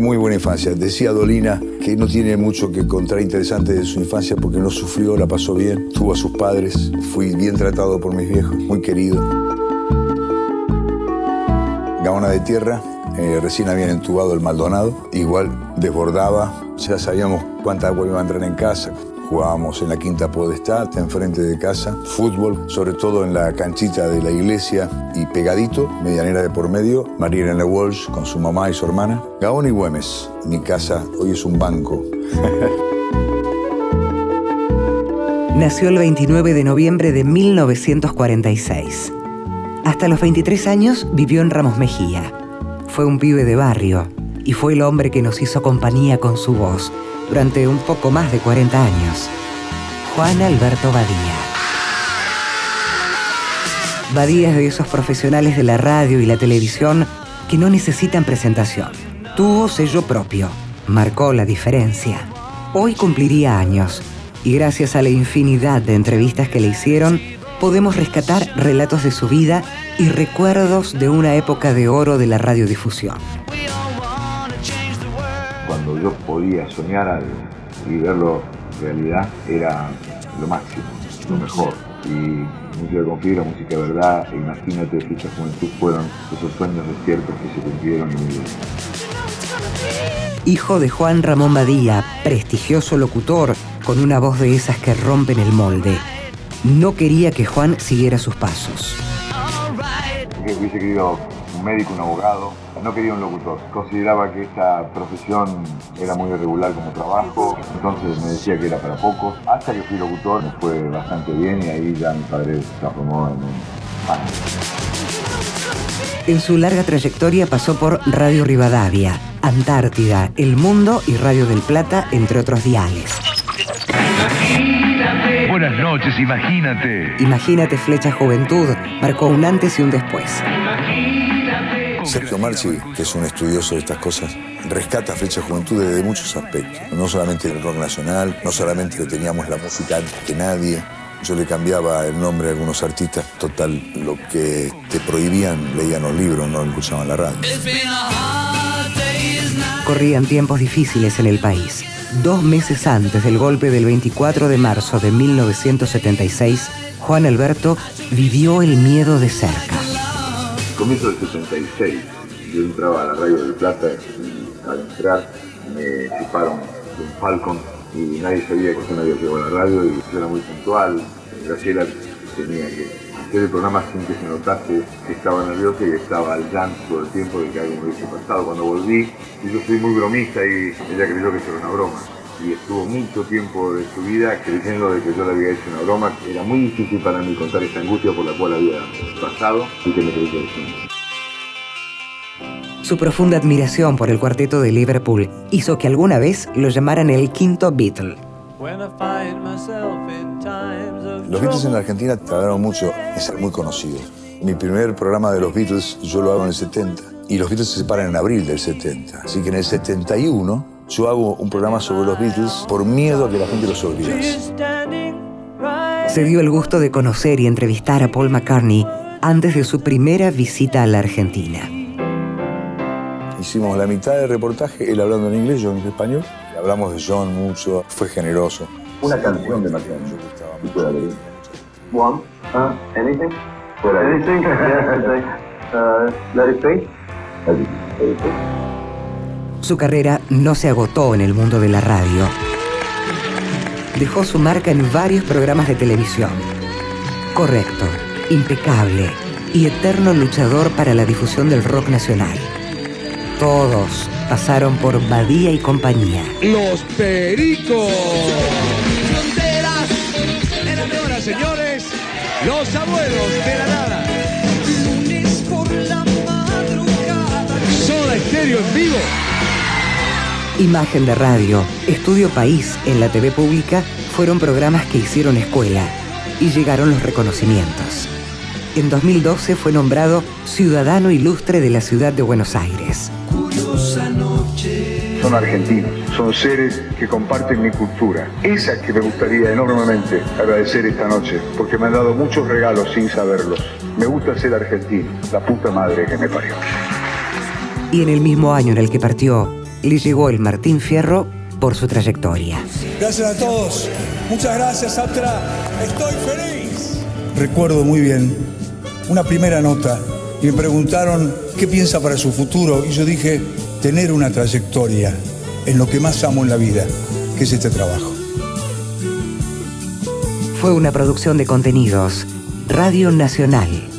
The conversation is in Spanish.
Muy buena infancia. Decía Dolina que no tiene mucho que contar interesante de su infancia porque no sufrió, la pasó bien, tuvo a sus padres, fui bien tratado por mis viejos, muy querido. Gaona de tierra, eh, recién habían entubado el Maldonado, igual desbordaba, ya sabíamos cuánta agua iba a entrar en casa, Jugábamos en la Quinta Podestad, enfrente de casa, fútbol, sobre todo en la canchita de la iglesia y pegadito, medianera de por medio, María Elena Walsh con su mamá y su hermana, Gaón y Güemes. Mi casa hoy es un banco. Nació el 29 de noviembre de 1946. Hasta los 23 años vivió en Ramos Mejía. Fue un pibe de barrio y fue el hombre que nos hizo compañía con su voz durante un poco más de 40 años. Juan Alberto Badía. Badía es de esos profesionales de la radio y la televisión que no necesitan presentación. Tuvo sello propio, marcó la diferencia. Hoy cumpliría años y gracias a la infinidad de entrevistas que le hicieron, podemos rescatar relatos de su vida y recuerdos de una época de oro de la radiodifusión yo podía soñar algo y verlo realidad era lo máximo, lo mejor. Y música con fibra, música de verdad, e imagínate, ficha juventud fueron esos sueños despiertos que se cumplieron y muy bien. Hijo de Juan Ramón Badía, prestigioso locutor, con una voz de esas que rompen el molde. No quería que Juan siguiera sus pasos. hubiese querido un médico, un abogado, no quería un locutor. Consideraba que esta profesión era muy irregular como trabajo, entonces me decía que era para pocos. Hasta que fui locutor me fue bastante bien y ahí ya mi padre se transformó en un fan. En su larga trayectoria pasó por Radio Rivadavia, Antártida, El Mundo y Radio del Plata, entre otros diales. Buenas noches, imagínate. Imagínate Flecha Juventud, marcó un antes y un después. Sergio Marchi, que es un estudioso de estas cosas, rescata Flecha Juventud desde muchos aspectos. No solamente el rock nacional, no solamente que teníamos la música antes que nadie. Yo le cambiaba el nombre a algunos artistas. Total, lo que te prohibían, leían los libros, no escuchaban la radio. Corrían tiempos difíciles en el país. Dos meses antes del golpe del 24 de marzo de 1976, Juan Alberto vivió el miedo de cerca comienzo del 76, yo entraba a la radio del Plata y al entrar me de un Falcon y nadie sabía que yo no había llegado a la radio y yo era muy puntual. Graciela tenía que hacer el programa sin que se notase que estaba nerviosa y estaba al llanto todo el tiempo de que algo me hubiese pasado. Cuando volví, y yo soy muy bromista y ella creyó que eso era una broma y estuvo mucho tiempo de su vida creyendo de que yo le había hecho una broma. Era muy difícil para mí contar esta angustia por la cual había pasado y que me creyó Su profunda admiración por el cuarteto de Liverpool hizo que alguna vez lo llamaran el quinto Beatle. Los Beatles en la Argentina tardaron mucho en ser muy conocidos. Mi primer programa de los Beatles yo lo hago en el 70 y los Beatles se separan en abril del 70. Así que en el 71 yo hago un programa sobre los Beatles por miedo a que la gente los olvidase. Se dio el gusto de conocer y entrevistar a Paul McCartney antes de su primera visita a la Argentina. Hicimos la mitad del reportaje, él hablando en inglés, yo en español. Hablamos de John mucho, fue generoso. Una canción de McCartney. One, uh, anything? Anything? Uh, let it be. Let it be. Su carrera no se agotó en el mundo de la radio. Dejó su marca en varios programas de televisión. Correcto, impecable y eterno luchador para la difusión del rock nacional. Todos pasaron por Badía y compañía. Los Pericos. Fronteras, en señores, los abuelos de la nada. Lunes por la madrugada. Soda Estéreo en vivo. Imagen de Radio, Estudio País en la TV pública fueron programas que hicieron escuela y llegaron los reconocimientos. En 2012 fue nombrado Ciudadano Ilustre de la Ciudad de Buenos Aires. Son argentinos, son seres que comparten mi cultura. Esa que me gustaría enormemente agradecer esta noche, porque me han dado muchos regalos sin saberlos. Me gusta ser argentino, la puta madre que me parió. Y en el mismo año en el que partió, le llegó el Martín Fierro por su trayectoria. Gracias a todos. Muchas gracias, Atra. Estoy feliz. Recuerdo muy bien una primera nota y me preguntaron qué piensa para su futuro y yo dije, tener una trayectoria en lo que más amo en la vida, que es este trabajo. Fue una producción de contenidos, Radio Nacional